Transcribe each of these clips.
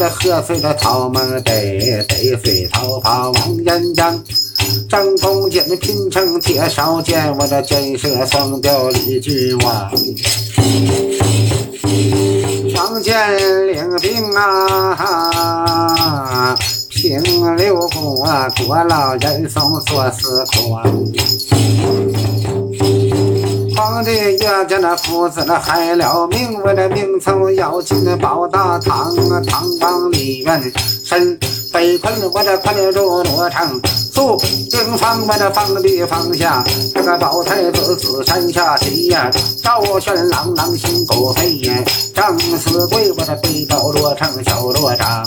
的喝碎了草们得得碎逃跑王延江。张公瑾拼成铁烧剑，我的箭射双雕李君王。王建领兵啊，平六国国老人送所司空。皇帝岳家那父子那害了命，我的命曾要进那宝大堂啊，堂房里面身被困，我的困住罗成。宿兵方把那放地方下，这个宝太子子山下起呀，赵玄郎狼心狗肺呀，张四贵我的背到罗成小罗章。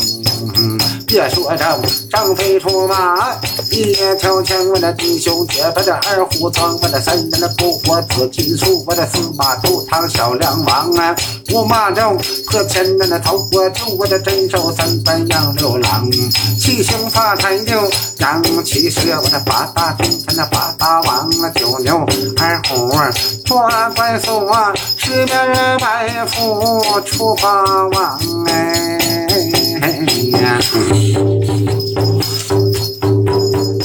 说张张飞出马，一条枪我的弟兄结把这二虎闯，我的三人的篝火紫金树，我的司马头堂小梁王啊，五马六和千人的头火柱，我的镇守三班杨六郎，七星发财牛，杨七蛇我的八大金臣的八大王啊，九牛二虎抓怪兽啊，十面埋伏出八王哎。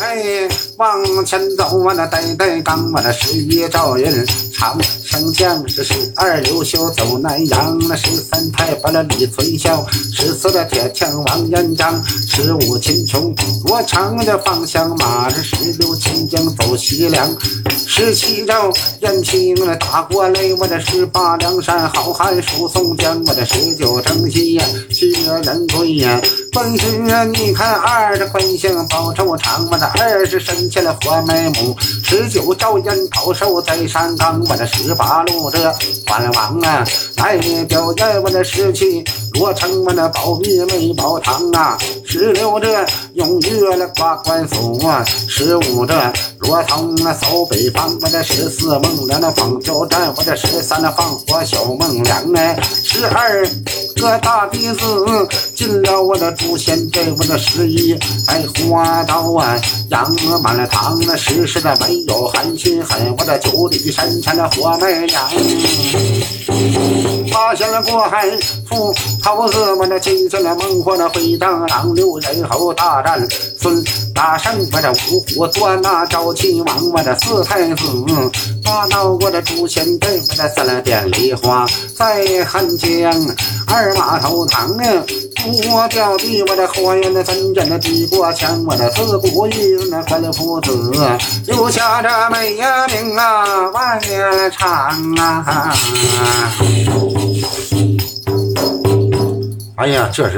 哎，往前走，我那呆呆刚，我那十一赵云长生将是，十二刘秀走南阳，那十三太保了李存孝，十四的铁枪王元章，十五秦琼我长的方向马，这十六秦将走西凉，十七赵延平那打过来，我的十八梁山好汉数宋江，我的十九征西呀，薛仁贵呀。本是你看二的本性报仇长，我的二是生下了活埋母，十九赵延高寿在山岗，我的十八路这关王啊，代表演我的十七我称，我的保密没保堂啊，十六这用月了挂官府啊，十五这罗通啊走北方，我的十四孟良的方交战，我的十三的放火小孟良哎，十二。个大弟子进了我的祖先给我的十一，哎，花刀啊，养满了堂，那时时的没有寒心狠，我的九里山前的火麦秧，发现了过海富桃子，我的进见了猛火的飞当狼，六人猴大战孙大圣，我的五虎捉拿赵秦王，我的四太子打到我的祖先给我的三殿梨花在汉江。二马头堂啊，我表弟我的火焰的真正的抵过枪，我的自古一那关父子留下这美名啊万年长啊！哎呀，这是。